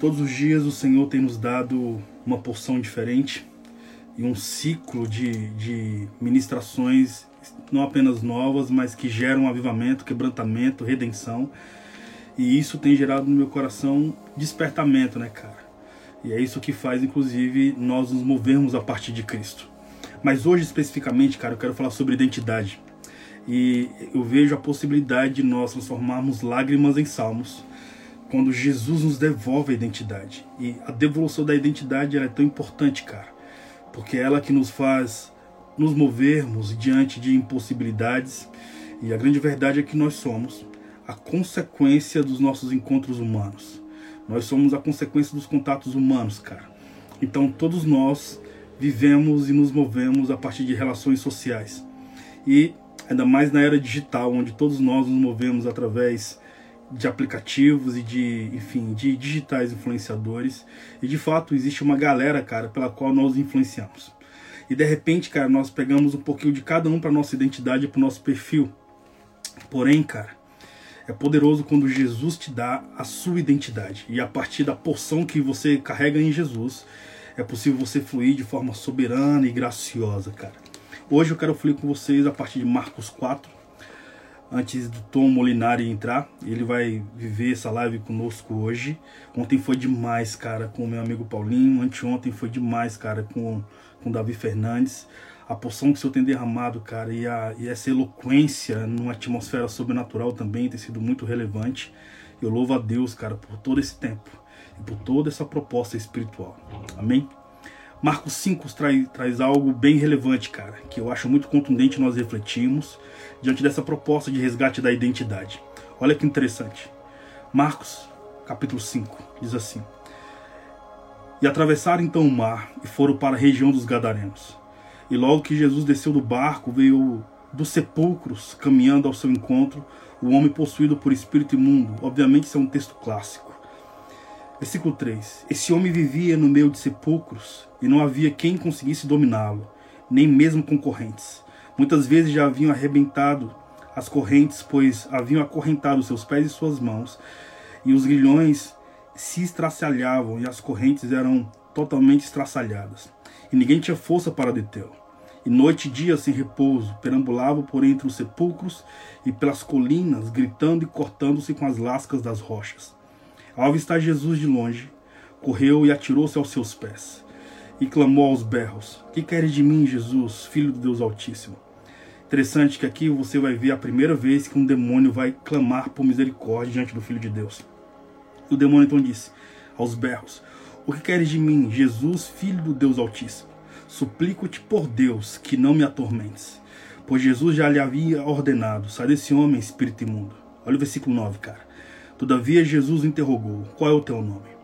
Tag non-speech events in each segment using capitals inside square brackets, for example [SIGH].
Todos os dias o Senhor tem nos dado uma porção diferente e um ciclo de, de ministrações, não apenas novas, mas que geram avivamento, quebrantamento, redenção. E isso tem gerado no meu coração despertamento, né, cara? E é isso que faz, inclusive, nós nos movermos a partir de Cristo. Mas hoje, especificamente, cara, eu quero falar sobre identidade. E eu vejo a possibilidade de nós transformarmos lágrimas em salmos quando Jesus nos devolve a identidade. E a devolução da identidade é tão importante, cara, porque é ela que nos faz nos movermos diante de impossibilidades. E a grande verdade é que nós somos a consequência dos nossos encontros humanos. Nós somos a consequência dos contatos humanos, cara. Então todos nós vivemos e nos movemos a partir de relações sociais. E ainda mais na era digital, onde todos nós nos movemos através de aplicativos e de, enfim, de digitais influenciadores. E de fato existe uma galera, cara, pela qual nós influenciamos. E de repente, cara, nós pegamos um pouquinho de cada um para nossa identidade, para o nosso perfil. Porém, cara, é poderoso quando Jesus te dá a sua identidade. E a partir da porção que você carrega em Jesus, é possível você fluir de forma soberana e graciosa, cara. Hoje eu quero fluir com vocês a partir de Marcos 4, antes do Tom Molinari entrar. Ele vai viver essa live conosco hoje. Ontem foi demais, cara, com o meu amigo Paulinho. Anteontem foi demais, cara, com com Davi Fernandes. A porção que o Senhor tem derramado, cara, e, a, e essa eloquência numa atmosfera sobrenatural também tem sido muito relevante. Eu louvo a Deus, cara, por todo esse tempo e por toda essa proposta espiritual. Amém? Marcos 5 traz, traz algo bem relevante, cara, que eu acho muito contundente nós refletimos diante dessa proposta de resgate da identidade. Olha que interessante. Marcos, capítulo 5, diz assim: E atravessaram então o mar e foram para a região dos Gadarenos. E logo que Jesus desceu do barco, veio dos sepulcros, caminhando ao seu encontro, o homem possuído por espírito imundo. Obviamente, isso é um texto clássico. Versículo 3: Esse homem vivia no meio de sepulcros e não havia quem conseguisse dominá-lo, nem mesmo concorrentes. Muitas vezes já haviam arrebentado as correntes, pois haviam acorrentado seus pés e suas mãos, e os grilhões se estraçalhavam e as correntes eram totalmente estraçalhadas, e ninguém tinha força para detê-lo. E noite e dia sem repouso, perambulava por entre os sepulcros e pelas colinas, gritando e cortando-se com as lascas das rochas. Ao avistar Jesus de longe, correu e atirou-se aos seus pés, e clamou aos berros: Que queres de mim, Jesus, filho do Deus Altíssimo? Interessante que aqui você vai ver a primeira vez que um demônio vai clamar por misericórdia diante do Filho de Deus. O demônio então disse aos berros: O que queres de mim, Jesus, filho do Deus Altíssimo? Suplico-te por Deus que não me atormentes. Pois Jesus já lhe havia ordenado: Sai desse homem, espírito imundo. Olha o versículo 9, cara. Todavia Jesus interrogou: Qual é o teu nome?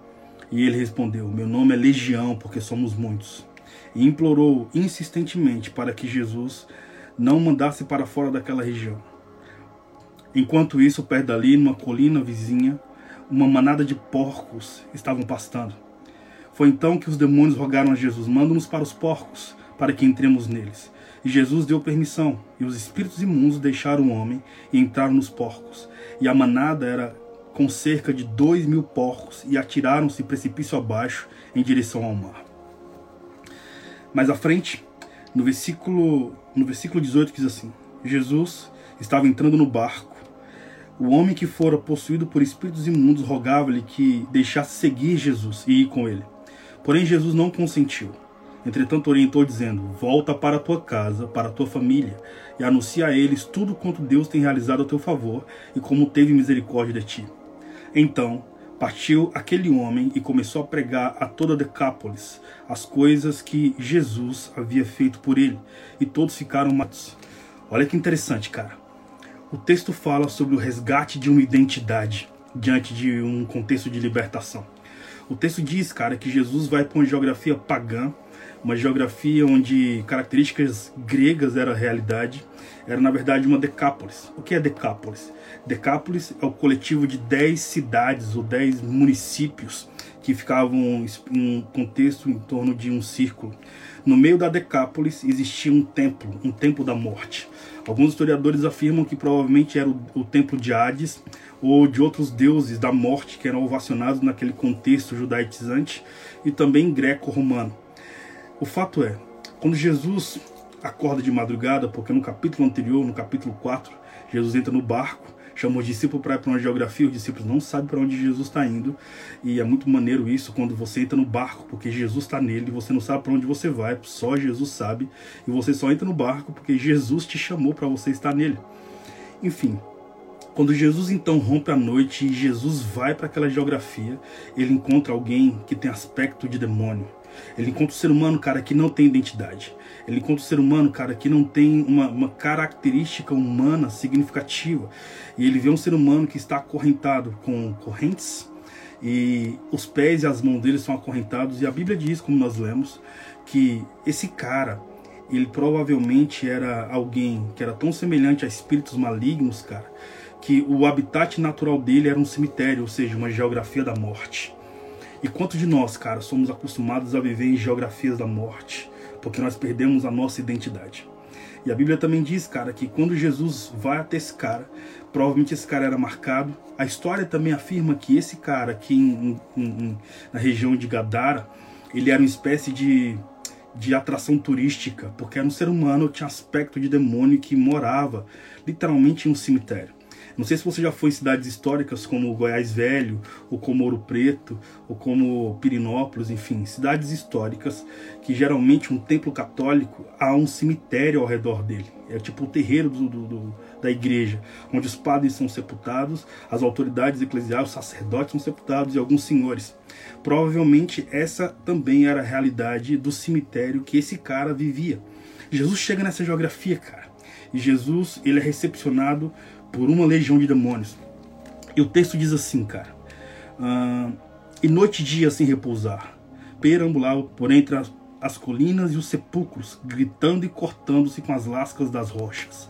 E ele respondeu: Meu nome é Legião, porque somos muitos. E implorou insistentemente para que Jesus não mandasse para fora daquela região. Enquanto isso, perto dali, numa colina vizinha, uma manada de porcos estavam pastando. Foi então que os demônios rogaram a Jesus: Manda-nos para os porcos, para que entremos neles. E Jesus deu permissão, e os espíritos imundos deixaram o homem e entraram nos porcos. E a manada era com cerca de dois mil porcos e atiraram-se precipício abaixo em direção ao mar. Mais à frente, no versículo, no versículo 18 diz assim: Jesus estava entrando no barco. O homem que fora possuído por espíritos imundos rogava-lhe que deixasse seguir Jesus e ir com ele. Porém, Jesus não consentiu. Entretanto, orientou, dizendo: Volta para a tua casa, para a tua família, e anuncia a eles tudo quanto Deus tem realizado a teu favor e como teve misericórdia de ti. Então, Partiu aquele homem e começou a pregar a toda Decápolis as coisas que Jesus havia feito por ele, e todos ficaram matos. Olha que interessante, cara. O texto fala sobre o resgate de uma identidade diante de um contexto de libertação. O texto diz, cara, que Jesus vai para uma geografia pagã, uma geografia onde características gregas eram a realidade, era na verdade uma Decápolis. O que é Decápolis? Decápolis é o coletivo de 10 cidades ou 10 municípios que ficavam em um contexto em torno de um círculo. No meio da Decápolis existia um templo, um templo da morte. Alguns historiadores afirmam que provavelmente era o, o templo de Hades ou de outros deuses da morte que eram ovacionados naquele contexto judaizante e também greco-romano. O fato é, quando Jesus acorda de madrugada, porque no capítulo anterior, no capítulo 4, Jesus entra no barco, chama os discípulos para uma geografia, os discípulos não sabem para onde Jesus está indo, e é muito maneiro isso quando você entra no barco, porque Jesus está nele, você não sabe para onde você vai, só Jesus sabe, e você só entra no barco porque Jesus te chamou para você estar nele. Enfim, quando Jesus então rompe a noite e Jesus vai para aquela geografia, ele encontra alguém que tem aspecto de demônio. Ele encontra o ser humano, cara, que não tem identidade. Ele encontra o ser humano, cara, que não tem uma, uma característica humana significativa. E ele vê um ser humano que está acorrentado com correntes e os pés e as mãos dele são acorrentados. E a Bíblia diz, como nós lemos, que esse cara, ele provavelmente era alguém que era tão semelhante a espíritos malignos, cara, que o habitat natural dele era um cemitério, ou seja, uma geografia da morte. E quanto de nós, cara, somos acostumados a viver em geografias da morte, porque nós perdemos a nossa identidade. E a Bíblia também diz, cara, que quando Jesus vai até esse cara, provavelmente esse cara era marcado. A história também afirma que esse cara aqui em, em, em, na região de Gadara, ele era uma espécie de, de atração turística, porque era um ser humano, tinha aspecto de demônio que morava literalmente em um cemitério. Não sei se você já foi em cidades históricas como Goiás Velho, ou como Ouro Preto, ou como Pirinópolis, enfim, cidades históricas que geralmente um templo católico há um cemitério ao redor dele. É tipo o terreiro do, do, do, da igreja, onde os padres são sepultados, as autoridades eclesiais, os sacerdotes são sepultados e alguns senhores. Provavelmente essa também era a realidade do cemitério que esse cara vivia. Jesus chega nessa geografia, cara. E Jesus, ele é recepcionado por uma legião de demônios. E o texto diz assim, cara: ah, E noite e dia sem repousar, perambulava por entre as, as colinas e os sepulcros, gritando e cortando-se com as lascas das rochas.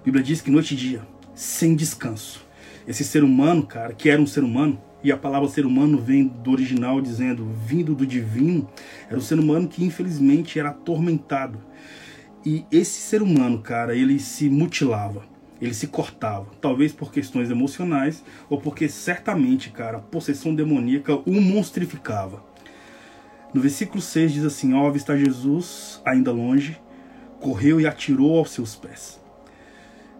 A Bíblia diz que noite e dia, sem descanso. Esse ser humano, cara, que era um ser humano, e a palavra ser humano vem do original dizendo vindo do divino, era um ser humano que infelizmente era atormentado. E esse ser humano, cara, ele se mutilava ele se cortava, talvez por questões emocionais ou porque certamente, cara, a possessão demoníaca o monstrificava. No versículo 6 diz assim: Ao avistar Jesus, ainda longe, correu e atirou aos seus pés.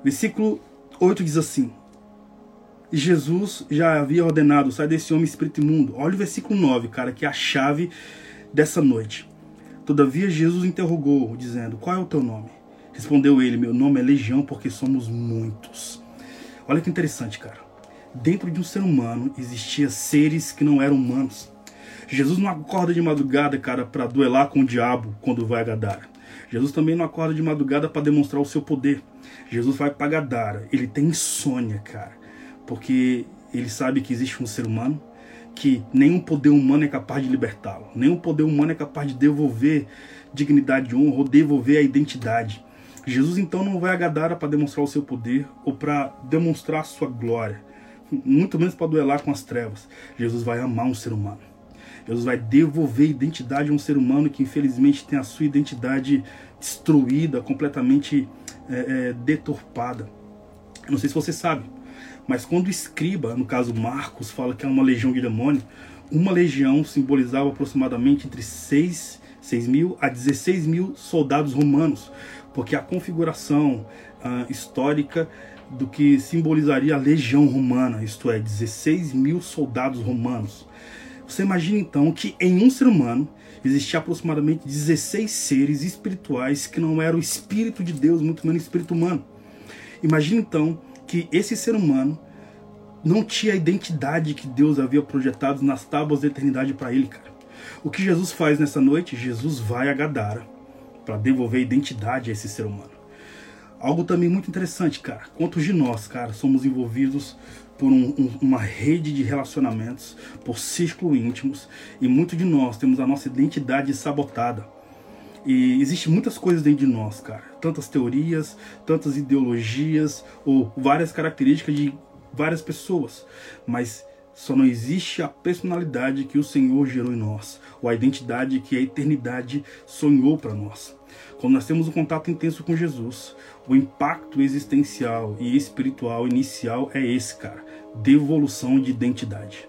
Versículo 8 diz assim: Jesus já havia ordenado: sai desse homem espírito imundo. Olha o versículo 9, cara, que é a chave dessa noite. Todavia Jesus interrogou, dizendo: Qual é o teu nome? Respondeu ele: Meu nome é Legião porque somos muitos. Olha que interessante, cara. Dentro de um ser humano existia seres que não eram humanos. Jesus não acorda de madrugada, cara, para duelar com o diabo quando vai a Gadara. Jesus também não acorda de madrugada para demonstrar o seu poder. Jesus vai para Gadara. Ele tem insônia, cara, porque ele sabe que existe um ser humano que nenhum poder humano é capaz de libertá-lo. Nenhum poder humano é capaz de devolver dignidade honra ou devolver a identidade. Jesus então não vai a Gadara para demonstrar o seu poder ou para demonstrar sua glória, muito menos para duelar com as trevas. Jesus vai amar um ser humano. Jesus vai devolver identidade a um ser humano que infelizmente tem a sua identidade destruída, completamente é, é, deturpada. Não sei se você sabe, mas quando o escriba, no caso Marcos, fala que é uma legião de demônios, uma legião simbolizava aproximadamente entre 6, 6 mil a 16 mil soldados romanos, porque a configuração uh, histórica do que simbolizaria a legião romana, isto é, 16 mil soldados romanos. Você imagina então que em um ser humano existia aproximadamente 16 seres espirituais que não eram o espírito de Deus, muito menos o espírito humano. Imagina então que esse ser humano não tinha a identidade que Deus havia projetado nas tábuas da eternidade para ele, cara. O que Jesus faz nessa noite? Jesus vai a Gadara para devolver identidade a esse ser humano. Algo também muito interessante, cara. Quantos de nós, cara, somos envolvidos por um, um, uma rede de relacionamentos, por círculos íntimos, e muito de nós temos a nossa identidade sabotada. E existe muitas coisas dentro de nós, cara. Tantas teorias, tantas ideologias, ou várias características de várias pessoas. Mas só não existe a personalidade que o Senhor gerou em nós, ou a identidade que a eternidade sonhou para nós. Quando nós temos um contato intenso com Jesus, o impacto existencial e espiritual inicial é esse, cara, devolução de identidade.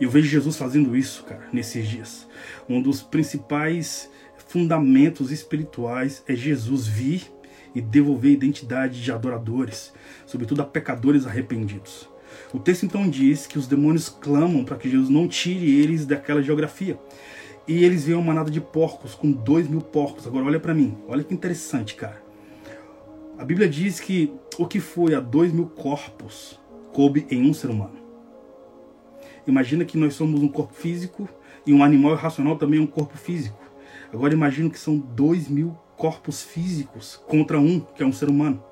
Eu vejo Jesus fazendo isso, cara, nesses dias. Um dos principais fundamentos espirituais é Jesus vir e devolver identidade de adoradores, sobretudo a pecadores arrependidos. O texto então diz que os demônios clamam para que Jesus não tire eles daquela geografia. E eles veem uma manada de porcos, com dois mil porcos. Agora olha para mim, olha que interessante, cara. A Bíblia diz que o que foi a dois mil corpos coube em um ser humano. Imagina que nós somos um corpo físico e um animal irracional também é um corpo físico. Agora imagina que são dois mil corpos físicos contra um, que é um ser humano.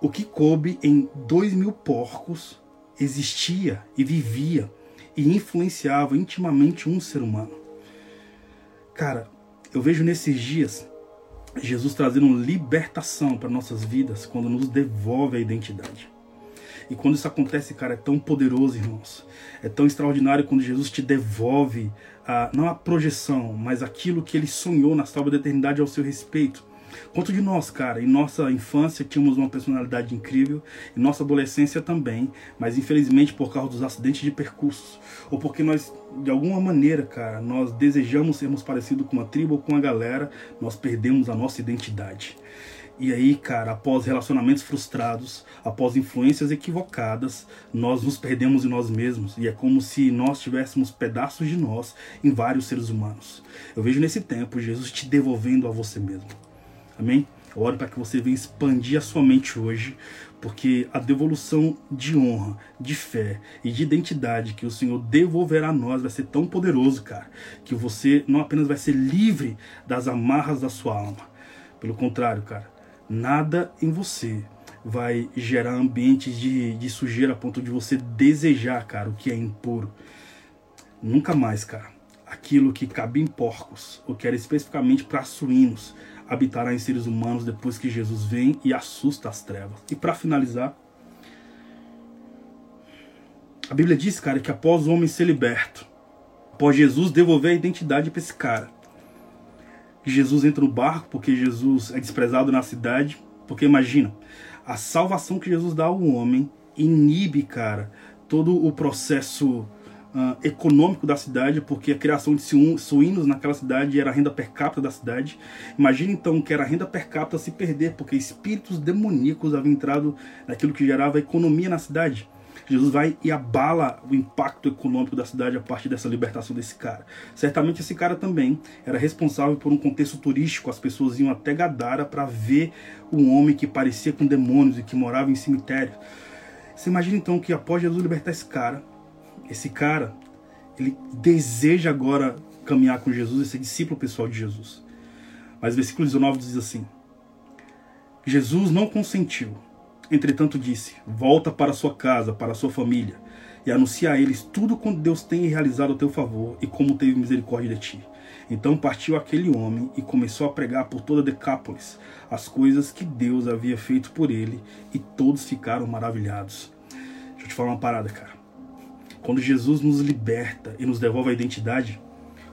O que coube em dois mil porcos existia e vivia e influenciava intimamente um ser humano. Cara, eu vejo nesses dias Jesus trazendo libertação para nossas vidas quando nos devolve a identidade. E quando isso acontece, cara, é tão poderoso, irmãos. É tão extraordinário quando Jesus te devolve, a, não a projeção, mas aquilo que ele sonhou na salva da eternidade ao seu respeito. Quanto de nós, cara, em nossa infância tínhamos uma personalidade incrível, em nossa adolescência também, mas infelizmente por causa dos acidentes de percursos, ou porque nós, de alguma maneira, cara, nós desejamos sermos parecidos com uma tribo ou com a galera, nós perdemos a nossa identidade. E aí, cara, após relacionamentos frustrados, após influências equivocadas, nós nos perdemos em nós mesmos. E é como se nós tivéssemos pedaços de nós em vários seres humanos. Eu vejo nesse tempo Jesus te devolvendo a você mesmo. Amém? Eu oro para que você venha expandir a sua mente hoje, porque a devolução de honra, de fé e de identidade que o Senhor devolverá a nós vai ser tão poderoso, cara, que você não apenas vai ser livre das amarras da sua alma. Pelo contrário, cara, nada em você vai gerar ambientes de, de sujeira a ponto de você desejar, cara, o que é impuro. Nunca mais, cara. Aquilo que cabe em porcos, ou que era especificamente para suínos, habitará em seres humanos depois que Jesus vem e assusta as trevas. E para finalizar, a Bíblia diz, cara, que após o homem ser liberto, após Jesus devolver a identidade para esse cara, Jesus entra no barco porque Jesus é desprezado na cidade, porque imagina, a salvação que Jesus dá ao homem inibe, cara, todo o processo uh, econômico da cidade, porque a criação de suínos naquela cidade era a renda per capita da cidade. Imagina então que era a renda per capita se perder, porque espíritos demoníacos haviam entrado naquilo que gerava economia na cidade. Jesus vai e abala o impacto econômico da cidade a partir dessa libertação desse cara. Certamente esse cara também era responsável por um contexto turístico. As pessoas iam até Gadara para ver um homem que parecia com demônios e que morava em cemitério. Você imagina então que após Jesus libertar esse cara, esse cara, ele deseja agora caminhar com Jesus e ser discípulo pessoal de Jesus. Mas versículo 19 diz assim: Jesus não consentiu. Entretanto disse: Volta para sua casa, para sua família, e anuncia a eles tudo quanto Deus tem realizado a teu favor e como teve misericórdia de ti. Então partiu aquele homem e começou a pregar por toda Decápolis as coisas que Deus havia feito por ele, e todos ficaram maravilhados. Deixa eu te falar uma parada, cara. Quando Jesus nos liberta e nos devolve a identidade,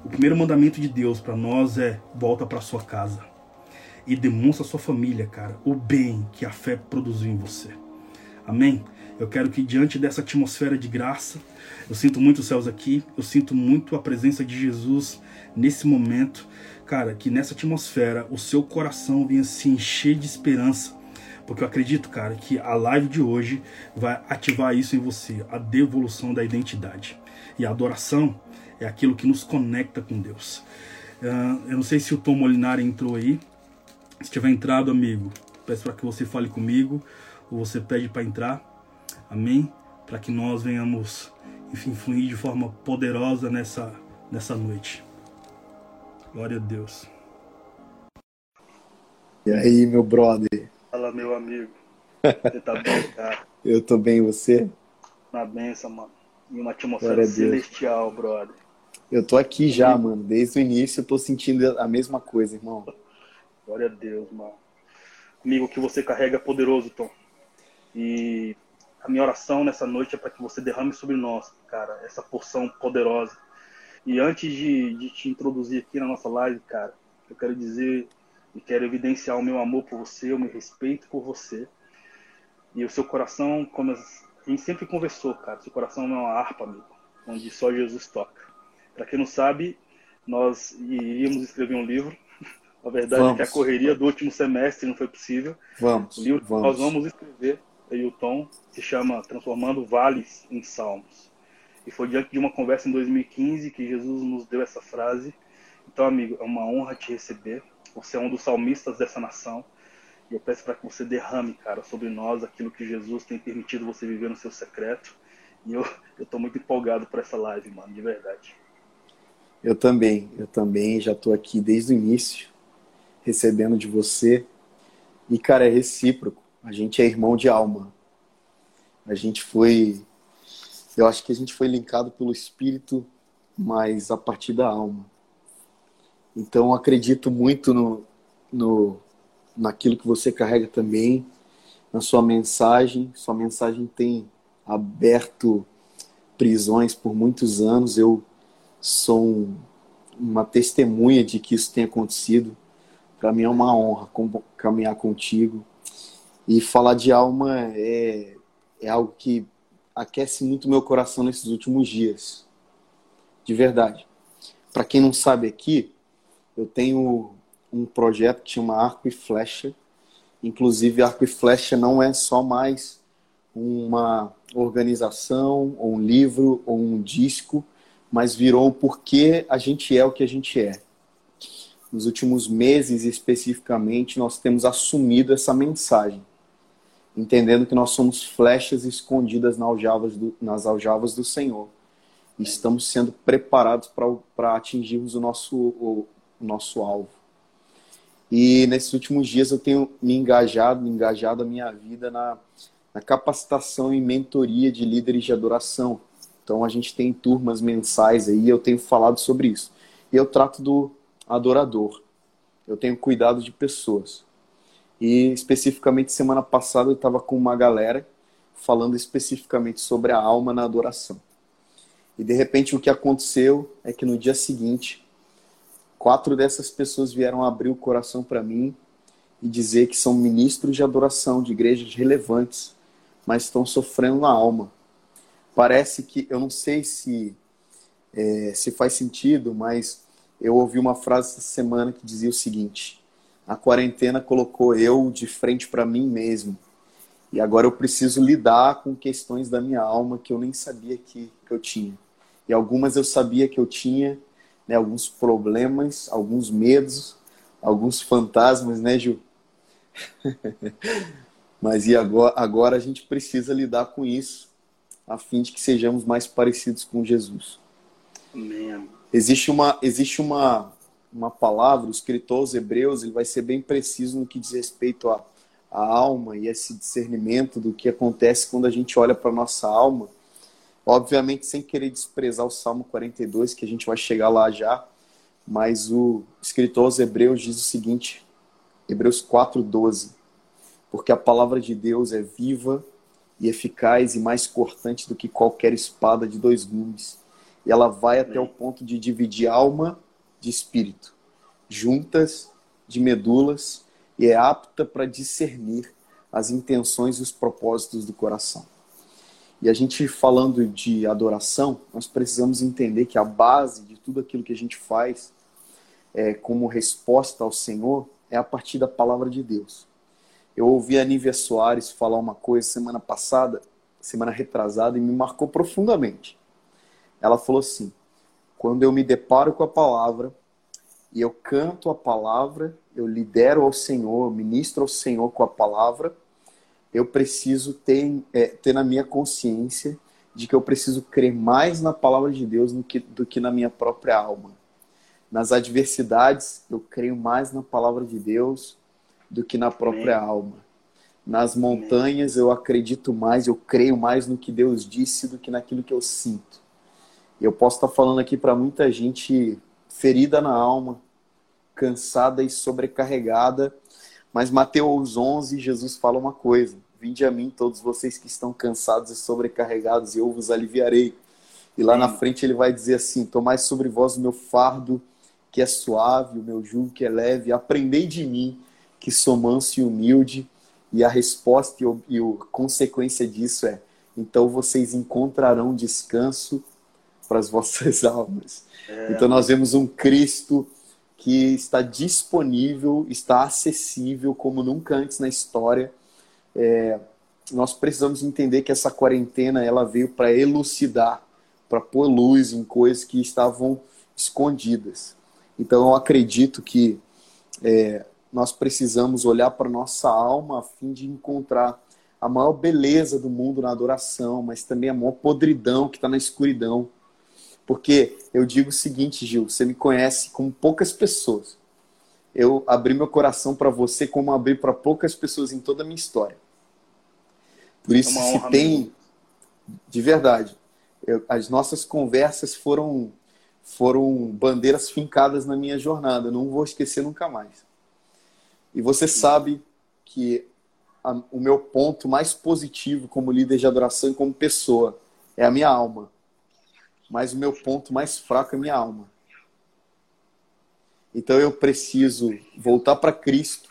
o primeiro mandamento de Deus para nós é volta para sua casa e demonstra a sua família, cara, o bem que a fé produziu em você. Amém? Eu quero que diante dessa atmosfera de graça, eu sinto muito os céus aqui, eu sinto muito a presença de Jesus nesse momento, cara, que nessa atmosfera o seu coração venha se encher de esperança porque eu acredito, cara, que a live de hoje vai ativar isso em você, a devolução da identidade. E a adoração é aquilo que nos conecta com Deus. Uh, eu não sei se o Tom Molinari entrou aí. Se tiver entrado, amigo, peço para que você fale comigo, ou você pede para entrar. Amém? Para que nós venhamos, enfim, fluir de forma poderosa nessa, nessa noite. Glória a Deus. E aí, meu brother? Fala, meu amigo. Você tá bem, cara? [LAUGHS] Eu tô bem, você? Uma benção, mano. Em uma atmosfera celestial, brother. Eu tô aqui já, Sim. mano. Desde o início eu tô sentindo a mesma coisa, irmão. Glória a Deus, mano. Amigo, o que você carrega é poderoso, Tom. E a minha oração nessa noite é para que você derrame sobre nós, cara, essa porção poderosa. E antes de, de te introduzir aqui na nossa live, cara, eu quero dizer e quero evidenciar o meu amor por você, o meu respeito por você. E o seu coração, como a gente sempre conversou, cara, seu coração é uma harpa, amigo, onde só Jesus toca. Para quem não sabe, nós iríamos escrever um livro. [LAUGHS] A verdade vamos. é que a correria do último semestre não foi possível. Vamos. O livro vamos. nós vamos escrever, eu e o Tom, se chama Transformando Vales em Salmos. E foi diante de uma conversa em 2015 que Jesus nos deu essa frase. Então, amigo, é uma honra te receber. Você é um dos salmistas dessa nação. E eu peço para que você derrame, cara, sobre nós aquilo que Jesus tem permitido você viver no seu secreto. E eu, tô muito empolgado para essa live, mano, de verdade. Eu também, eu também já estou aqui desde o início, recebendo de você. E, cara, é recíproco. A gente é irmão de alma. A gente foi. Eu acho que a gente foi linkado pelo espírito, mas a partir da alma. Então, acredito muito no, no, naquilo que você carrega também, na sua mensagem. Sua mensagem tem aberto prisões por muitos anos. Eu sou uma testemunha de que isso tem acontecido. Para mim é uma honra caminhar contigo. E falar de alma é, é algo que aquece muito meu coração nesses últimos dias. De verdade. Para quem não sabe aqui, eu tenho um projeto que chama Arco e Flecha. Inclusive, Arco e Flecha não é só mais uma organização, ou um livro, ou um disco, mas virou o porquê a gente é o que a gente é. Nos últimos meses, especificamente, nós temos assumido essa mensagem, entendendo que nós somos flechas escondidas nas aljavas do, nas aljavas do Senhor. Estamos sendo preparados para atingirmos o nosso, o nosso alvo. E nesses últimos dias eu tenho me engajado, engajado a minha vida na, na capacitação e mentoria de líderes de adoração. Então a gente tem turmas mensais aí, eu tenho falado sobre isso. E eu trato do adorador. Eu tenho cuidado de pessoas. E especificamente semana passada eu estava com uma galera falando especificamente sobre a alma na adoração. E de repente o que aconteceu é que no dia seguinte, quatro dessas pessoas vieram abrir o coração para mim e dizer que são ministros de adoração de igrejas relevantes, mas estão sofrendo na alma parece que, eu não sei se, é, se faz sentido, mas eu ouvi uma frase essa semana que dizia o seguinte: a quarentena colocou eu de frente para mim mesmo. E agora eu preciso lidar com questões da minha alma que eu nem sabia que, que eu tinha. E algumas eu sabia que eu tinha, né, alguns problemas, alguns medos, alguns fantasmas, né, Gil? [LAUGHS] Mas e agora, agora a gente precisa lidar com isso a fim de que sejamos mais parecidos com Jesus. Amém. Existe uma, existe uma, uma palavra, o escritor aos Hebreus, ele vai ser bem preciso no que diz respeito à, à alma e esse discernimento do que acontece quando a gente olha para a nossa alma. Obviamente, sem querer desprezar o Salmo 42, que a gente vai chegar lá já, mas o escritor aos Hebreus diz o seguinte, Hebreus 4,12: Porque a palavra de Deus é viva e eficaz e mais cortante do que qualquer espada de dois gumes. E ela vai até o ponto de dividir alma de espírito, juntas de medulas, e é apta para discernir as intenções e os propósitos do coração. E a gente falando de adoração, nós precisamos entender que a base de tudo aquilo que a gente faz é, como resposta ao Senhor é a partir da palavra de Deus. Eu ouvi a Nívia Soares falar uma coisa semana passada, semana retrasada, e me marcou profundamente. Ela falou assim: quando eu me deparo com a palavra e eu canto a palavra, eu lidero ao Senhor, ministro ao Senhor com a palavra, eu preciso ter, é, ter na minha consciência de que eu preciso crer mais na palavra de Deus do que, do que na minha própria alma. Nas adversidades, eu creio mais na palavra de Deus do que na própria Amém. alma. Nas montanhas eu acredito mais, eu creio mais no que Deus disse do que naquilo que eu sinto. Eu posso estar falando aqui para muita gente ferida na alma, cansada e sobrecarregada, mas Mateus 11, Jesus fala uma coisa. Vinde a mim, todos vocês que estão cansados e sobrecarregados, e eu vos aliviarei. E lá Sim. na frente ele vai dizer assim: Tomai sobre vós o meu fardo, que é suave, o meu jugo que é leve, aprendei de mim, que sou manso e humilde. E a resposta e, a consequência disso é: então vocês encontrarão descanso para as [LAUGHS] vossas almas. É. Então nós vemos um Cristo que está disponível, está acessível como nunca antes na história. É, nós precisamos entender que essa quarentena ela veio para elucidar, para pôr luz em coisas que estavam escondidas. Então eu acredito que é, nós precisamos olhar para nossa alma a fim de encontrar a maior beleza do mundo na adoração, mas também a maior podridão que está na escuridão. Porque eu digo o seguinte, Gil, você me conhece com poucas pessoas. Eu abri meu coração para você como abri para poucas pessoas em toda a minha história. Por isso, é se tem, mesmo. de verdade, eu, as nossas conversas foram foram bandeiras fincadas na minha jornada. não vou esquecer nunca mais. E você sabe que a, o meu ponto mais positivo como líder de adoração e como pessoa é a minha alma mas o meu ponto mais fraco é minha alma. Então eu preciso voltar para Cristo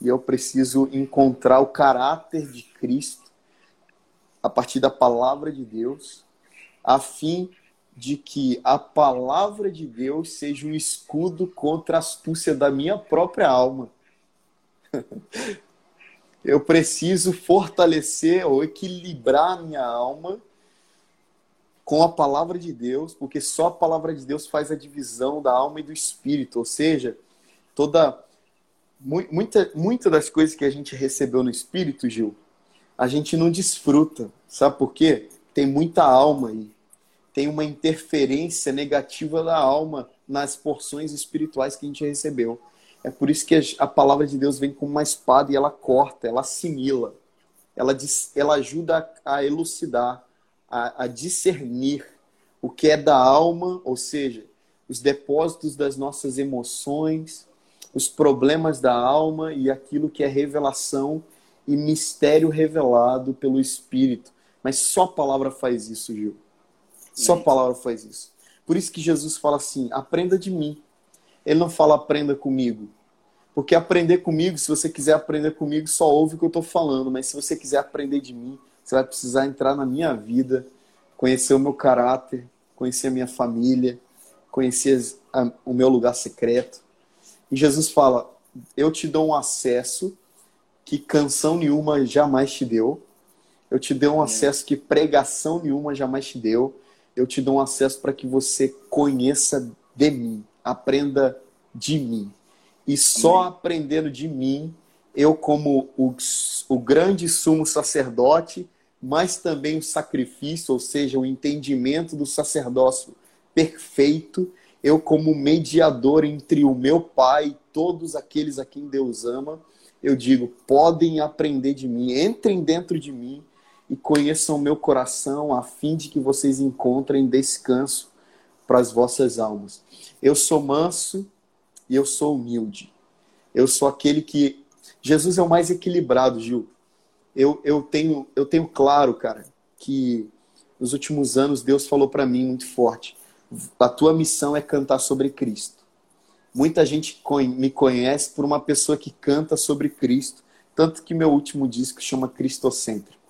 e eu preciso encontrar o caráter de Cristo a partir da palavra de Deus, a fim de que a palavra de Deus seja um escudo contra a astúcia da minha própria alma. [LAUGHS] eu preciso fortalecer ou equilibrar a minha alma com a palavra de Deus, porque só a palavra de Deus faz a divisão da alma e do espírito, ou seja, toda muita, muita das coisas que a gente recebeu no espírito, Gil, a gente não desfruta. Sabe por quê? Tem muita alma aí. Tem uma interferência negativa da alma nas porções espirituais que a gente recebeu. É por isso que a palavra de Deus vem com uma espada e ela corta, ela assimila, ela, ela ajuda a elucidar a, a discernir o que é da alma, ou seja, os depósitos das nossas emoções, os problemas da alma e aquilo que é revelação e mistério revelado pelo Espírito. Mas só a palavra faz isso, Gil. Só a palavra faz isso. Por isso que Jesus fala assim: aprenda de mim. Ele não fala aprenda comigo. Porque aprender comigo, se você quiser aprender comigo, só ouve o que eu estou falando. Mas se você quiser aprender de mim, você vai precisar entrar na minha vida, conhecer o meu caráter, conhecer a minha família, conhecer o meu lugar secreto. E Jesus fala: Eu te dou um acesso que canção nenhuma jamais te deu. Eu te dou um acesso que pregação nenhuma jamais te deu. Eu te dou um acesso para que você conheça de mim, aprenda de mim. E só Amém. aprendendo de mim, eu, como o, o grande sumo sacerdote, mas também o sacrifício, ou seja, o entendimento do sacerdócio perfeito, eu como mediador entre o meu Pai e todos aqueles a quem Deus ama, eu digo, podem aprender de mim, entrem dentro de mim e conheçam o meu coração, a fim de que vocês encontrem descanso para as vossas almas. Eu sou manso e eu sou humilde. Eu sou aquele que. Jesus é o mais equilibrado, Gil eu, eu, tenho, eu tenho claro, cara, que nos últimos anos Deus falou para mim muito forte: a tua missão é cantar sobre Cristo. Muita gente me conhece por uma pessoa que canta sobre Cristo, tanto que meu último disco chama Cristocêntrico.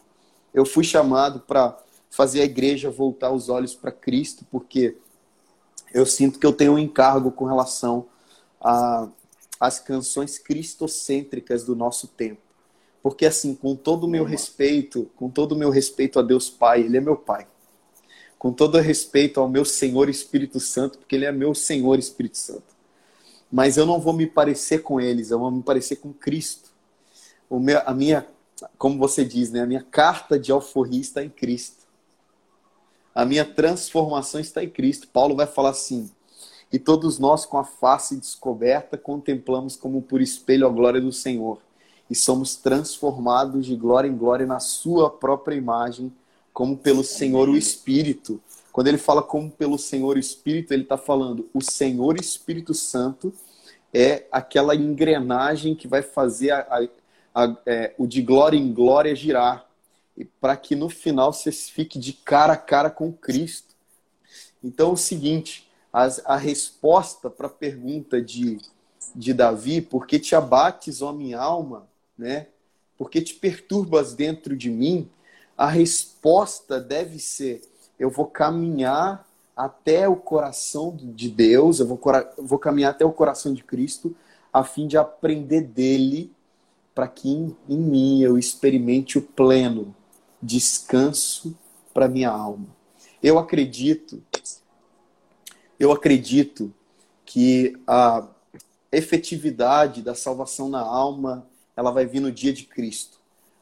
Eu fui chamado para fazer a igreja voltar os olhos para Cristo, porque eu sinto que eu tenho um encargo com relação às canções cristocêntricas do nosso tempo. Porque assim, com todo o meu respeito, com todo o meu respeito a Deus Pai, ele é meu Pai. Com todo respeito ao meu Senhor Espírito Santo, porque ele é meu Senhor Espírito Santo. Mas eu não vou me parecer com eles, eu vou me parecer com Cristo. O meu, a minha, como você diz, né, a minha carta de alforria está em Cristo. A minha transformação está em Cristo. Paulo vai falar assim: "E todos nós com a face descoberta contemplamos como por espelho a glória do Senhor." e somos transformados de glória em glória na sua própria imagem, como pelo Senhor o Espírito. Quando ele fala como pelo Senhor o Espírito, ele está falando o Senhor Espírito Santo é aquela engrenagem que vai fazer a, a, a, é, o de glória em glória girar, para que no final você fique de cara a cara com Cristo. Então é o seguinte, a, resposta para a pergunta de, de Davi, por que te abates, ó minha alma, né? Por que te perturbas dentro de mim? A resposta deve ser: eu vou caminhar até o coração de Deus, eu vou, eu vou caminhar até o coração de Cristo, a fim de aprender dele, para que em, em mim eu experimente o pleno descanso para minha alma. Eu acredito, eu acredito que a efetividade da salvação na alma ela vai vir no dia de Cristo.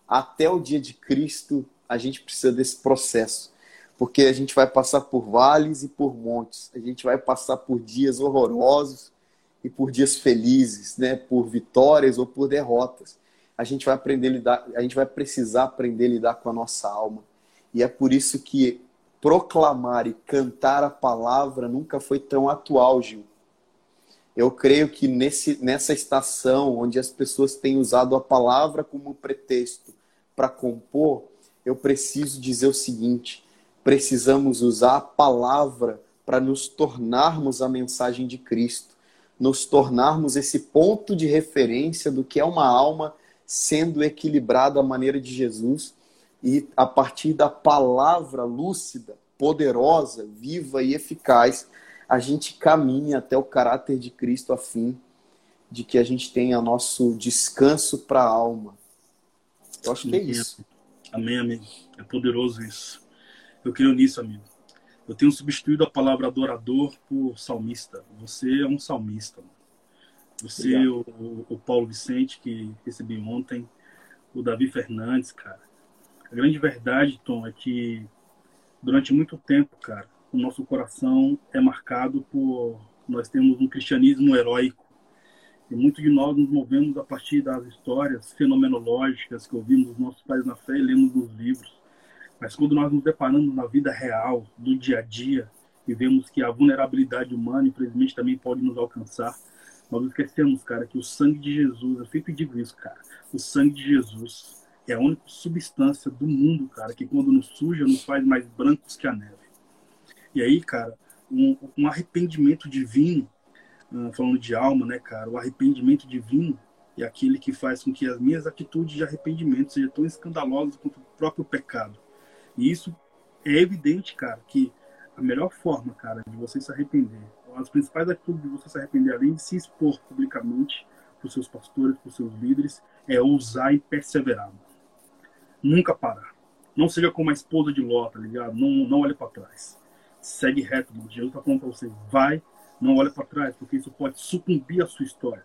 Até o dia de Cristo, a gente precisa desse processo, porque a gente vai passar por vales e por montes, a gente vai passar por dias horrorosos e por dias felizes, né? Por vitórias ou por derrotas. A gente vai aprender a lidar, a gente vai precisar aprender a lidar com a nossa alma. E é por isso que proclamar e cantar a palavra nunca foi tão atual, Gil. Eu creio que nesse, nessa estação, onde as pessoas têm usado a palavra como pretexto para compor, eu preciso dizer o seguinte: precisamos usar a palavra para nos tornarmos a mensagem de Cristo, nos tornarmos esse ponto de referência do que é uma alma sendo equilibrada à maneira de Jesus e a partir da palavra lúcida, poderosa, viva e eficaz a gente caminha até o caráter de Cristo a fim de que a gente tenha nosso descanso para a alma. Eu acho que é isso. Amém, amém. É poderoso isso. Eu creio nisso, amigo. Eu tenho substituído a palavra adorador por salmista. Você é um salmista. Mano. Você, o, o, o, Paulo Vicente, que recebi ontem, o Davi Fernandes, cara. A grande verdade, Tom, é que durante muito tempo, cara, o nosso coração é marcado por nós temos um cristianismo heróico e muito de nós nos movemos a partir das histórias fenomenológicas que ouvimos dos nossos pais na fé e lemos nos livros. Mas quando nós nos deparamos na vida real, do dia a dia, e vemos que a vulnerabilidade humana, infelizmente, também pode nos alcançar, nós esquecemos, cara, que o sangue de Jesus, eu sempre digo isso, cara, o sangue de Jesus é a única substância do mundo, cara, que quando nos suja, nos faz mais brancos que a neve. E aí, cara, um, um arrependimento divino, falando de alma, né, cara? O arrependimento divino é aquele que faz com que as minhas atitudes de arrependimento sejam tão escandalosas quanto o próprio pecado. E isso é evidente, cara, que a melhor forma, cara, de você se arrepender, as principais atitudes de você se arrepender, além de se expor publicamente para os seus pastores, para os seus líderes, é ousar e perseverar. Nunca parar. Não seja como a esposa de Ló, tá ligado? Não, não olhe para trás segue reto, mano. Jesus está falando para você, vai, não olha para trás, porque isso pode sucumbir a sua história.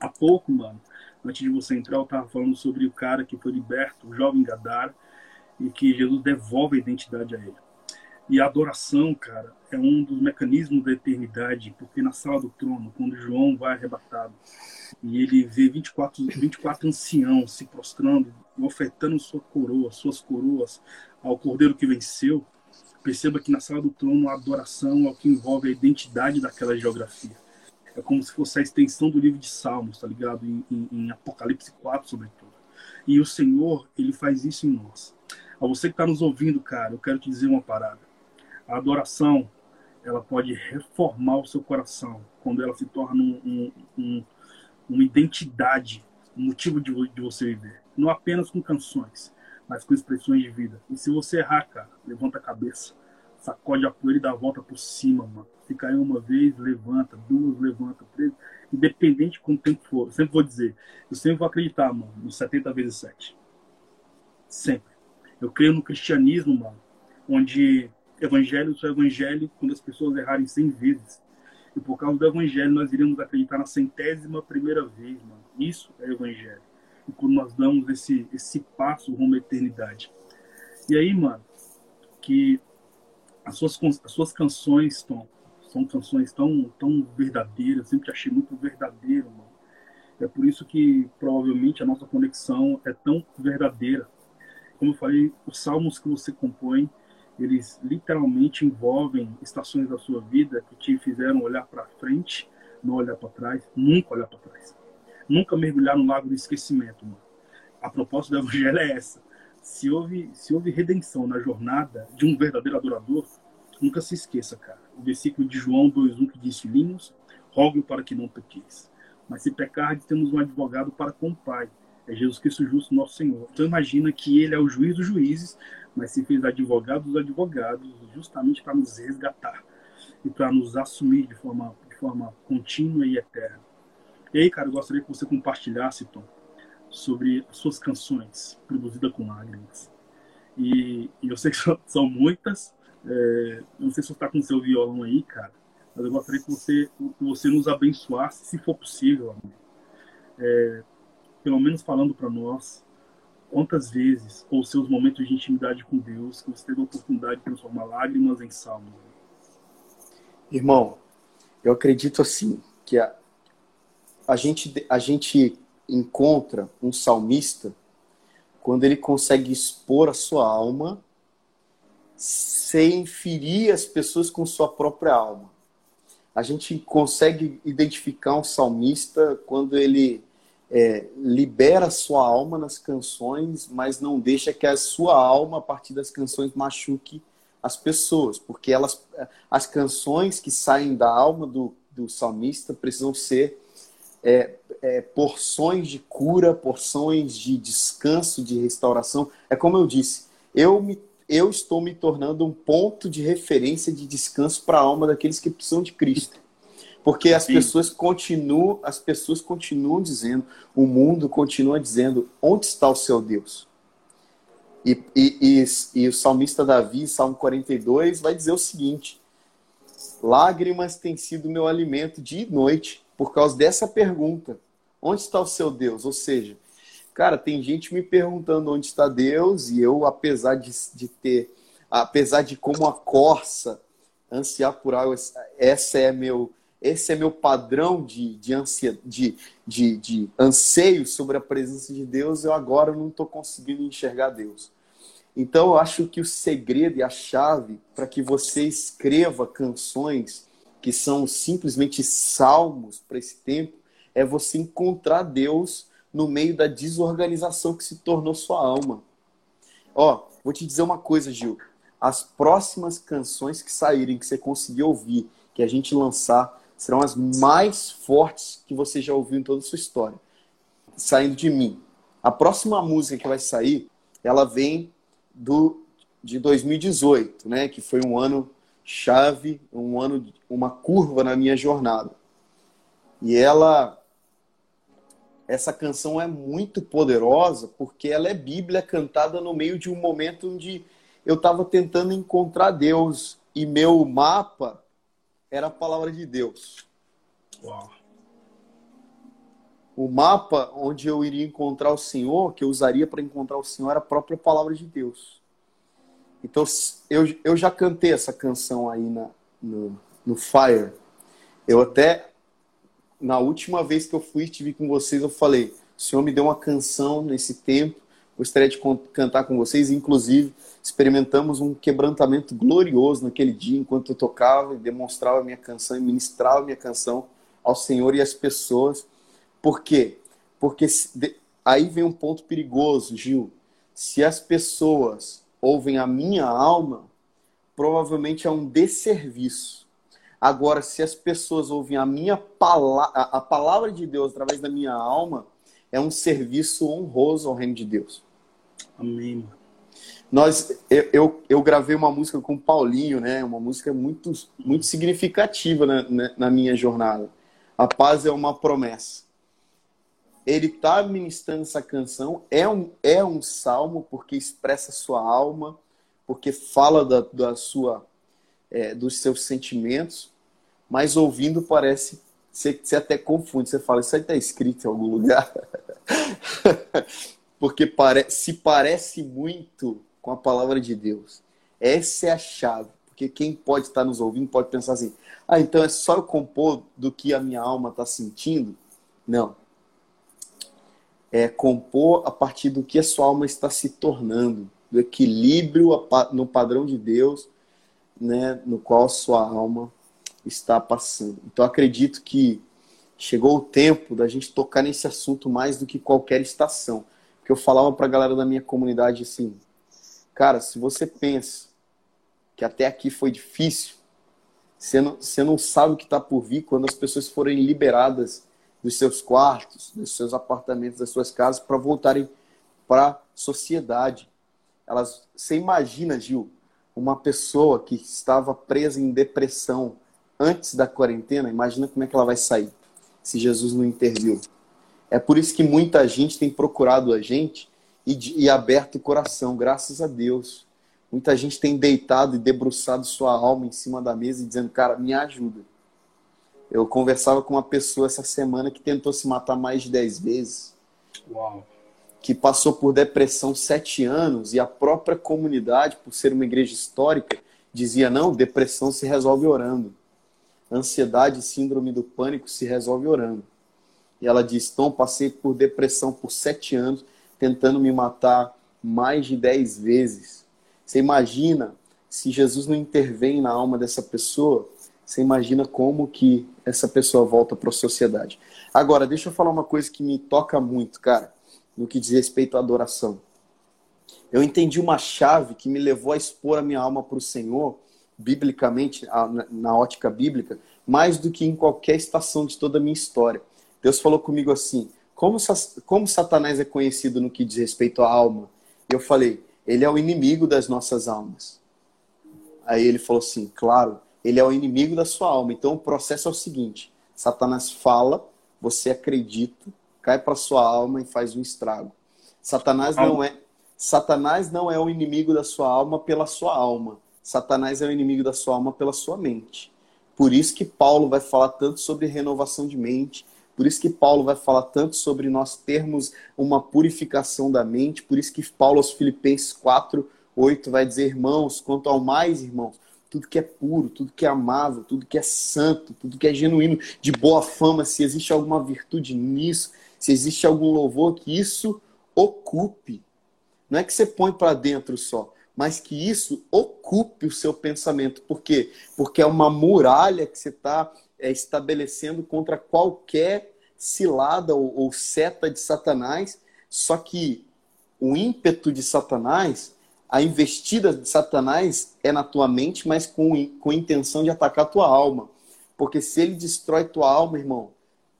Há pouco, mano, antes de você entrar, eu estava falando sobre o cara que foi liberto, o jovem Gadar, e que Jesus devolve a identidade a ele. E a adoração, cara, é um dos mecanismos da eternidade, porque na sala do trono, quando João vai arrebatado, e ele vê 24, 24 anciãos se prostrando, ofertando sua coroa, suas coroas ao cordeiro que venceu, Perceba que na sala do trono a adoração é o que envolve a identidade daquela geografia. É como se fosse a extensão do livro de Salmos, tá ligado? Em, em, em Apocalipse 4, sobretudo. E o Senhor, ele faz isso em nós. A você que está nos ouvindo, cara, eu quero te dizer uma parada. A adoração, ela pode reformar o seu coração quando ela se torna um, um, um, uma identidade, um motivo de, de você viver. Não apenas com canções, mas com expressões de vida. E se você errar, cara, levanta a cabeça, sacode a poeira e dá a volta por cima, mano. Se cair uma vez, levanta, duas, levanta, três. Independente de quanto tempo for. Eu sempre vou dizer, eu sempre vou acreditar, mano, no 70 vezes 7. Sempre. Eu creio no cristianismo, mano, onde evangelho só é evangelho quando as pessoas errarem 100 vezes. E por causa do evangelho nós iremos acreditar na centésima primeira vez, mano. Isso é evangelho e quando nós damos esse, esse passo rumo à eternidade. E aí, mano, que as suas, as suas canções Tom, são canções tão, tão verdadeiras, eu sempre achei muito verdadeiro, mano. É por isso que provavelmente a nossa conexão é tão verdadeira. Como eu falei, os salmos que você compõe, eles literalmente envolvem estações da sua vida que te fizeram olhar para frente, não olhar para trás, nunca olhar para trás nunca mergulhar no lago do esquecimento, mano. a proposta do evangelho é essa. Se houve, se houve redenção na jornada de um verdadeiro adorador, nunca se esqueça, cara. O versículo de João 2:1 que diz: Filhinhos, rogo para que não pequeis. Mas se pecar, temos um advogado para com o Pai. É Jesus Cristo justo, nosso Senhor. Então imagina que ele é o juiz dos juízes, mas se fez advogado dos advogados, justamente para nos resgatar e para nos assumir de forma, de forma contínua e eterna. E aí, cara, eu gostaria que você compartilhasse, Tom, sobre as suas canções produzidas com lágrimas. E, e eu sei que [LAUGHS] são muitas. É, não sei se você está com seu violão aí, cara, mas eu gostaria que você, que você nos abençoasse, se for possível, é, pelo menos falando para nós quantas vezes, ou seus momentos de intimidade com Deus, que você teve a oportunidade de transformar lágrimas em salmos. Irmão, eu acredito assim que a, a gente a gente encontra um salmista quando ele consegue expor a sua alma sem ferir as pessoas com sua própria alma. A gente consegue identificar um salmista quando ele é, libera sua alma nas canções, mas não deixa que a sua alma, a partir das canções, machuque as pessoas, porque elas, as canções que saem da alma do, do salmista precisam ser é, é, porções de cura, porções de descanso, de restauração. É como eu disse, eu, me, eu estou me tornando um ponto de referência de descanso para a alma daqueles que precisam de Cristo. Porque as Sim. pessoas continuam, as pessoas continuam dizendo, o mundo continua dizendo, onde está o seu Deus? E, e, e, e o salmista Davi, Salmo 42, vai dizer o seguinte: Lágrimas têm sido meu alimento dia e noite, por causa dessa pergunta: onde está o seu Deus? Ou seja, cara, tem gente me perguntando onde está Deus, e eu, apesar de, de ter, apesar de como a corça ansiar por algo, essa é meu esse é meu padrão de, de, ansia, de, de, de anseio sobre a presença de Deus, eu agora não estou conseguindo enxergar Deus. Então, eu acho que o segredo e a chave para que você escreva canções que são simplesmente salmos para esse tempo é você encontrar Deus no meio da desorganização que se tornou sua alma. Ó, vou te dizer uma coisa, Gil. As próximas canções que saírem, que você conseguir ouvir, que a gente lançar, serão as mais fortes que você já ouviu em toda a sua história. Saindo de mim. A próxima música que vai sair, ela vem do de 2018, né, que foi um ano chave, um ano uma curva na minha jornada. E ela essa canção é muito poderosa porque ela é Bíblia cantada no meio de um momento onde eu estava tentando encontrar Deus e meu mapa era a palavra de Deus. Uau. O mapa onde eu iria encontrar o Senhor, que eu usaria para encontrar o Senhor, era a própria palavra de Deus. Então, eu, eu já cantei essa canção aí na, no, no Fire. Eu até, na última vez que eu fui, estive com vocês, eu falei: o Senhor me deu uma canção nesse tempo, gostaria de cantar com vocês. Inclusive, experimentamos um quebrantamento glorioso naquele dia, enquanto eu tocava e demonstrava minha canção e ministrava minha canção ao Senhor e às pessoas. Por quê? Porque aí vem um ponto perigoso, Gil. Se as pessoas ouvem a minha alma, provavelmente é um desserviço. Agora, se as pessoas ouvem a minha palavra, a palavra de Deus através da minha alma, é um serviço honroso ao reino de Deus. Amém. Nós, eu, eu, eu, gravei uma música com o Paulinho, né? Uma música muito, muito significativa na, na, na minha jornada. A paz é uma promessa. Ele está ministrando essa canção, é um, é um salmo porque expressa sua alma, porque fala da, da sua, é, dos seus sentimentos, mas ouvindo parece, você, você até confunde, você fala, isso aí está escrito em algum lugar. [LAUGHS] porque pare, se parece muito com a palavra de Deus. Essa é a chave, porque quem pode estar nos ouvindo pode pensar assim: ah, então é só eu compor do que a minha alma está sentindo? Não. É compor a partir do que a sua alma está se tornando, do equilíbrio no padrão de Deus, né, no qual a sua alma está passando. Então acredito que chegou o tempo da gente tocar nesse assunto mais do que qualquer estação que eu falava para a galera da minha comunidade assim, cara, se você pensa que até aqui foi difícil, você não, você não sabe o que está por vir quando as pessoas forem liberadas dos seus quartos, dos seus apartamentos, das suas casas, para voltarem para a sociedade. Elas, você imagina, Gil, uma pessoa que estava presa em depressão antes da quarentena, imagina como é que ela vai sair se Jesus não interviu. É por isso que muita gente tem procurado a gente e, e aberto o coração, graças a Deus. Muita gente tem deitado e debruçado sua alma em cima da mesa e dizendo, cara, me ajuda. Eu conversava com uma pessoa essa semana que tentou se matar mais de 10 vezes. Uau. Que passou por depressão sete anos e a própria comunidade, por ser uma igreja histórica, dizia: não, depressão se resolve orando. Ansiedade, síndrome do pânico se resolve orando. E ela diz: Tom, passei por depressão por sete anos, tentando me matar mais de dez vezes. Você imagina se Jesus não intervém na alma dessa pessoa? Você imagina como que essa pessoa volta para a sociedade. Agora, deixa eu falar uma coisa que me toca muito, cara, no que diz respeito à adoração. Eu entendi uma chave que me levou a expor a minha alma para o Senhor, biblicamente, na ótica bíblica, mais do que em qualquer estação de toda a minha história. Deus falou comigo assim: como, como Satanás é conhecido no que diz respeito à alma? Eu falei: ele é o inimigo das nossas almas. Aí ele falou assim: claro, ele é o inimigo da sua alma. Então o processo é o seguinte: Satanás fala, você acredita, cai para sua alma e faz um estrago. Satanás não é Satanás não é o inimigo da sua alma pela sua alma. Satanás é o inimigo da sua alma pela sua mente. Por isso que Paulo vai falar tanto sobre renovação de mente, por isso que Paulo vai falar tanto sobre nós termos uma purificação da mente, por isso que Paulo aos Filipenses 4, 8 vai dizer, irmãos, quanto ao mais, irmãos, tudo que é puro, tudo que é amável, tudo que é santo, tudo que é genuíno, de boa fama, se existe alguma virtude nisso, se existe algum louvor, que isso ocupe. Não é que você põe para dentro só, mas que isso ocupe o seu pensamento. Por quê? Porque é uma muralha que você está é, estabelecendo contra qualquer cilada ou, ou seta de Satanás, só que o ímpeto de Satanás a investida de Satanás é na tua mente, mas com, com intenção de atacar a tua alma. Porque se ele destrói tua alma, irmão,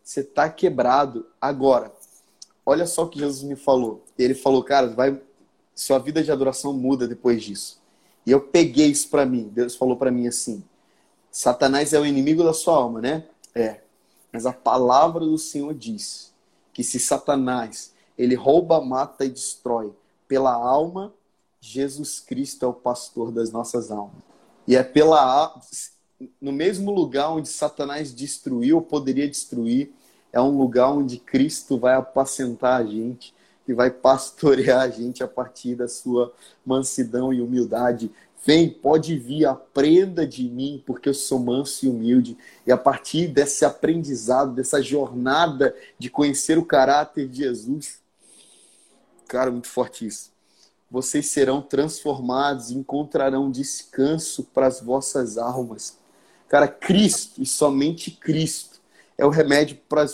você está quebrado. Agora, olha só o que Jesus me falou. Ele falou, cara, vai, sua vida de adoração muda depois disso. E eu peguei isso para mim. Deus falou para mim assim: Satanás é o inimigo da sua alma, né? É. Mas a palavra do Senhor diz que se Satanás ele rouba, mata e destrói pela alma, Jesus Cristo é o pastor das nossas almas. E é pela no mesmo lugar onde Satanás destruiu, ou poderia destruir, é um lugar onde Cristo vai apacentar a gente e vai pastorear a gente a partir da sua mansidão e humildade. Vem, pode vir, aprenda de mim, porque eu sou manso e humilde. E a partir desse aprendizado, dessa jornada de conhecer o caráter de Jesus, cara, muito forte isso vocês serão transformados, encontrarão descanso para as vossas almas. Cara, Cristo e somente Cristo é o remédio para,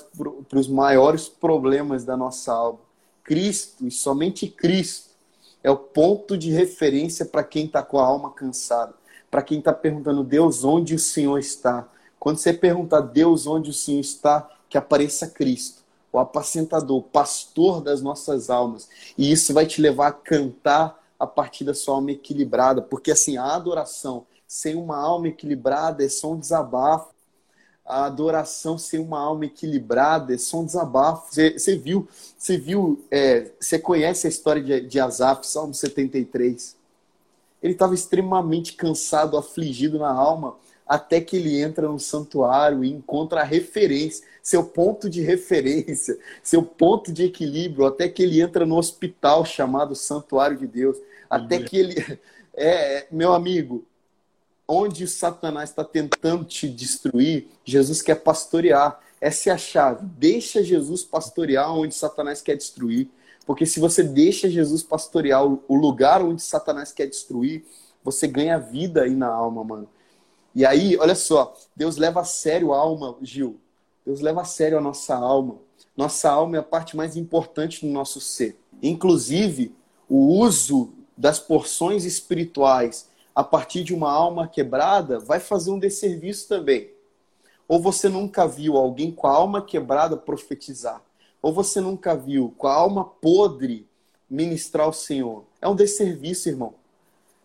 para os maiores problemas da nossa alma. Cristo e somente Cristo é o ponto de referência para quem está com a alma cansada, para quem está perguntando, Deus, onde o Senhor está? Quando você perguntar, Deus, onde o Senhor está, que apareça Cristo o apacentador, o pastor das nossas almas. E isso vai te levar a cantar a partir da sua alma equilibrada, porque assim, a adoração sem uma alma equilibrada é só um desabafo. A adoração sem uma alma equilibrada é só um desabafo. Você, você viu, você viu, é, você conhece a história de, de Asaf, Salmo 73. Ele estava extremamente cansado, afligido na alma, até que ele entra no santuário e encontra a referência, seu ponto de referência, seu ponto de equilíbrio, até que ele entra no hospital chamado Santuário de Deus, até que ele. [LAUGHS] É, meu amigo, onde o Satanás está tentando te destruir, Jesus quer pastorear. Essa é a chave. Deixa Jesus pastorear onde Satanás quer destruir. Porque se você deixa Jesus pastorear o lugar onde Satanás quer destruir, você ganha vida aí na alma, mano. E aí, olha só, Deus leva a sério a alma, Gil. Deus leva a sério a nossa alma. Nossa alma é a parte mais importante do nosso ser. Inclusive, o uso das porções espirituais a partir de uma alma quebrada vai fazer um desserviço também. Ou você nunca viu alguém com a alma quebrada profetizar? Ou você nunca viu com a alma podre ministrar o Senhor? É um desserviço, irmão.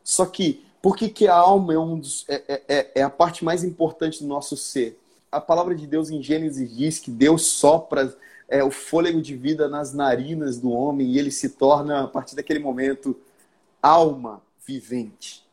Só que, por que, que a alma é, um dos, é, é, é, é a parte mais importante do nosso ser? A palavra de Deus em Gênesis diz que Deus sopra é, o fôlego de vida nas narinas do homem e ele se torna, a partir daquele momento, alma vivente.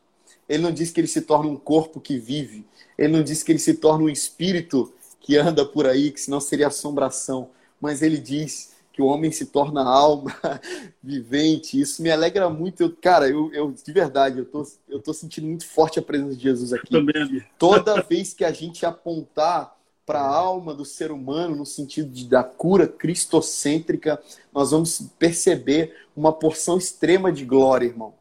Ele não diz que ele se torna um corpo que vive. Ele não diz que ele se torna um espírito que anda por aí, que senão seria assombração. Mas ele diz que o homem se torna alma [LAUGHS] vivente. Isso me alegra muito. Eu, cara, eu, eu, de verdade, eu tô, eu tô sentindo muito forte a presença de Jesus aqui. Também. Toda [LAUGHS] vez que a gente apontar para a alma do ser humano, no sentido de, da cura cristocêntrica, nós vamos perceber uma porção extrema de glória, irmão.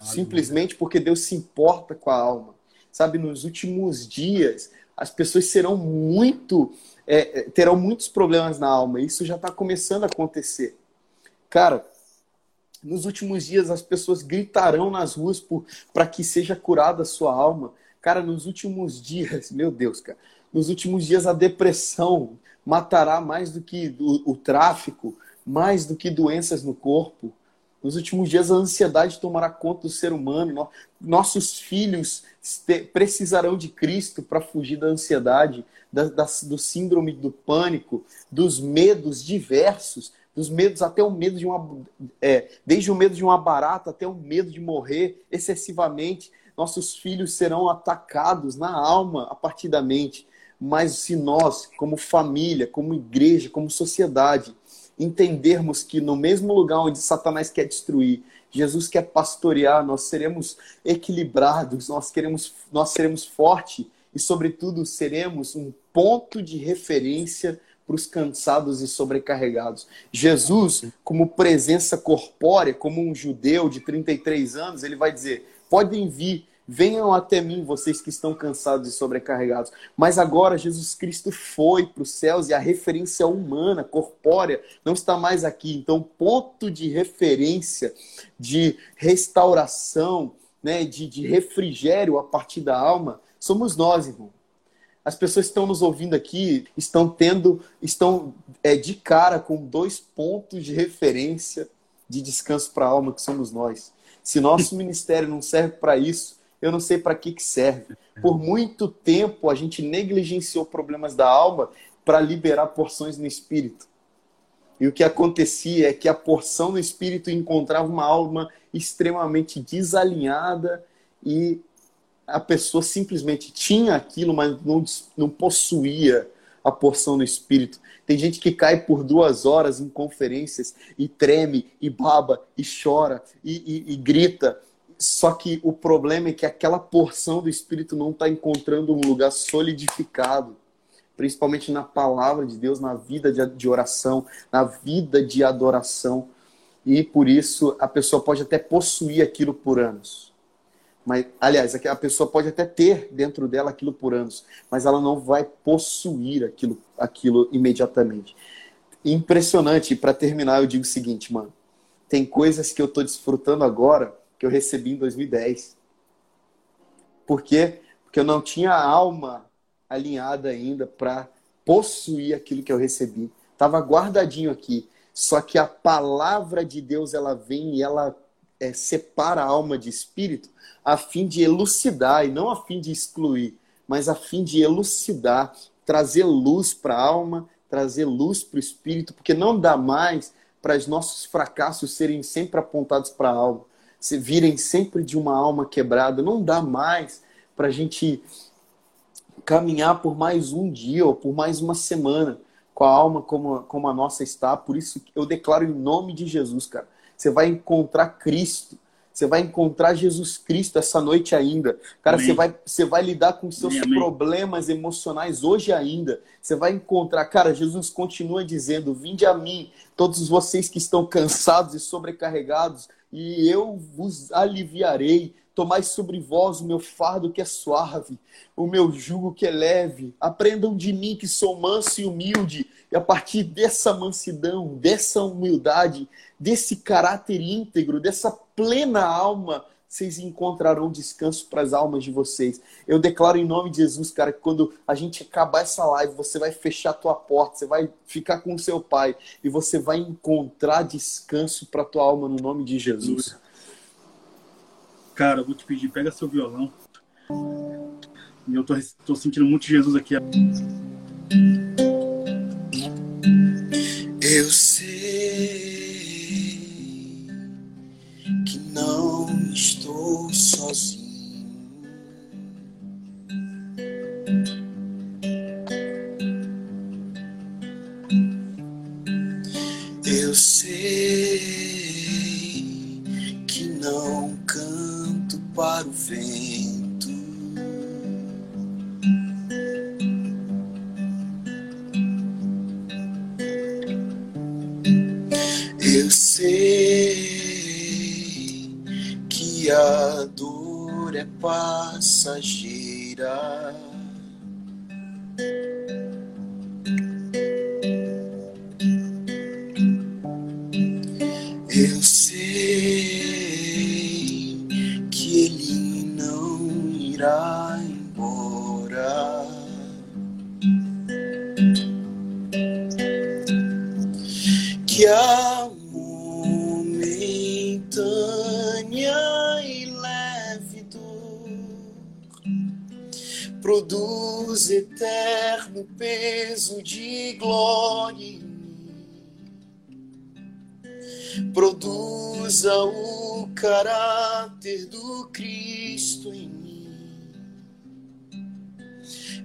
Simplesmente porque Deus se importa com a alma. Sabe, nos últimos dias, as pessoas serão muito. É, é terão muitos problemas na alma. Isso já está começando a acontecer. Cara, nos últimos dias as pessoas gritarão nas ruas para que seja curada a sua alma. Cara, nos últimos dias, [LAUGHS] meu Deus, cara, nos últimos dias a depressão matará mais do que o, o tráfico, mais do que doenças no corpo. Nos últimos dias, a ansiedade tomará conta do ser humano. Nossos filhos precisarão de Cristo para fugir da ansiedade, da, da, do síndrome do pânico, dos medos diversos, dos medos até o medo de uma. É, desde o medo de uma barata até o medo de morrer excessivamente. Nossos filhos serão atacados na alma a partir da mente. Mas se nós, como família, como igreja, como sociedade, entendermos que no mesmo lugar onde Satanás quer destruir, Jesus quer pastorear, nós seremos equilibrados, nós queremos, nós seremos fortes e, sobretudo, seremos um ponto de referência para os cansados e sobrecarregados. Jesus, como presença corpórea, como um judeu de 33 anos, ele vai dizer: podem vir Venham até mim, vocês que estão cansados e sobrecarregados. Mas agora Jesus Cristo foi para os céus e a referência humana, corpórea, não está mais aqui. Então, ponto de referência, de restauração, né, de, de refrigério a partir da alma, somos nós, irmão. As pessoas que estão nos ouvindo aqui estão tendo, estão é, de cara com dois pontos de referência de descanso para a alma, que somos nós. Se nosso [LAUGHS] ministério não serve para isso, eu não sei para que, que serve. Por muito tempo a gente negligenciou problemas da alma para liberar porções no espírito. E o que acontecia é que a porção no espírito encontrava uma alma extremamente desalinhada e a pessoa simplesmente tinha aquilo, mas não, não possuía a porção no espírito. Tem gente que cai por duas horas em conferências e treme, e baba, e chora, e, e, e grita, só que o problema é que aquela porção do Espírito não está encontrando um lugar solidificado, principalmente na palavra de Deus, na vida de oração, na vida de adoração. E por isso a pessoa pode até possuir aquilo por anos. Mas, aliás, a pessoa pode até ter dentro dela aquilo por anos, mas ela não vai possuir aquilo, aquilo imediatamente. Impressionante. Para terminar, eu digo o seguinte, mano. Tem coisas que eu estou desfrutando agora que eu recebi em 2010. Por quê? Porque eu não tinha a alma alinhada ainda para possuir aquilo que eu recebi. Estava guardadinho aqui. Só que a palavra de Deus ela vem e ela é, separa a alma de espírito a fim de elucidar e não a fim de excluir, mas a fim de elucidar, trazer luz para a alma, trazer luz para o espírito, porque não dá mais para os nossos fracassos serem sempre apontados para a alma se virem sempre de uma alma quebrada. Não dá mais para a gente caminhar por mais um dia ou por mais uma semana com a alma como, como a nossa está. Por isso eu declaro em nome de Jesus, cara. Você vai encontrar Cristo. Você vai encontrar Jesus Cristo essa noite ainda. Cara, você vai, você vai lidar com seus Amém. problemas emocionais hoje ainda. Você vai encontrar. Cara, Jesus continua dizendo: Vinde a mim, todos vocês que estão cansados e sobrecarregados, e eu vos aliviarei. Tomai sobre vós o meu fardo que é suave, o meu jugo que é leve. Aprendam de mim que sou manso e humilde, e a partir dessa mansidão, dessa humildade, desse caráter íntegro, dessa plena alma, vocês encontrarão descanso para as almas de vocês. Eu declaro em nome de Jesus, cara, que quando a gente acabar essa live, você vai fechar a tua porta, você vai ficar com o seu pai e você vai encontrar descanso para tua alma no nome de Jesus. Cara, eu vou te pedir, pega seu violão. E eu tô, tô sentindo muito Jesus aqui. Eu sei sozinho. Eu sei que não canto para o vento. Passageira. Produza o caráter do Cristo em mim.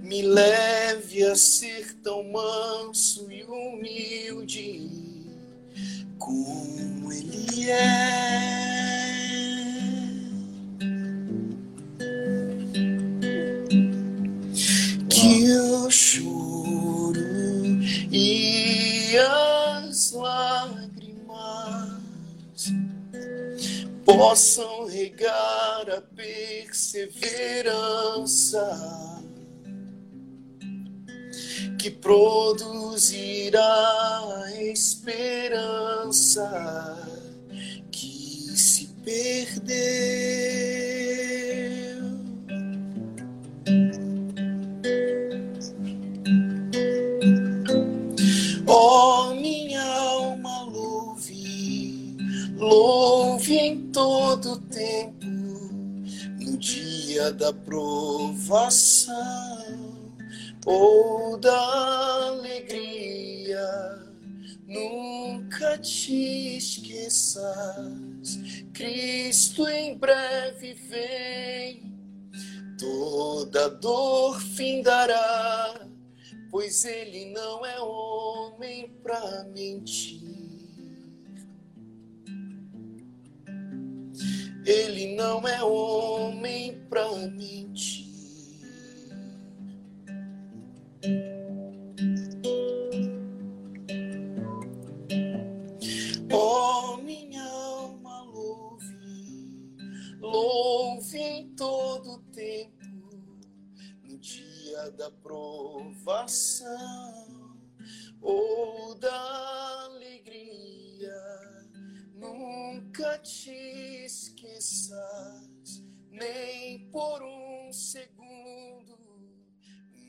Me leve a ser tão manso e humilde como Ele é. Que o choro e as lágrimas possam regar a perseverança que produzirá a esperança que se perdeu. Oh, minha alma, louve, louve em todo tempo, no dia da provação ou da alegria. Nunca te esqueças, Cristo em breve vem, toda dor findará, pois Ele não é homem para mentir. Ele não é homem para mentir. Oh, minha alma, louve, louve em todo tempo, no dia da provação ou da alegria. Nunca te esqueças, nem por um segundo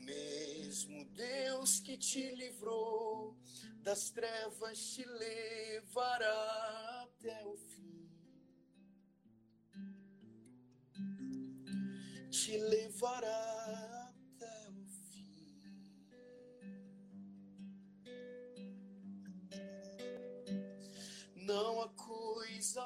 mesmo Deus que te livrou das trevas te levará até o fim. Te levará Não há coisa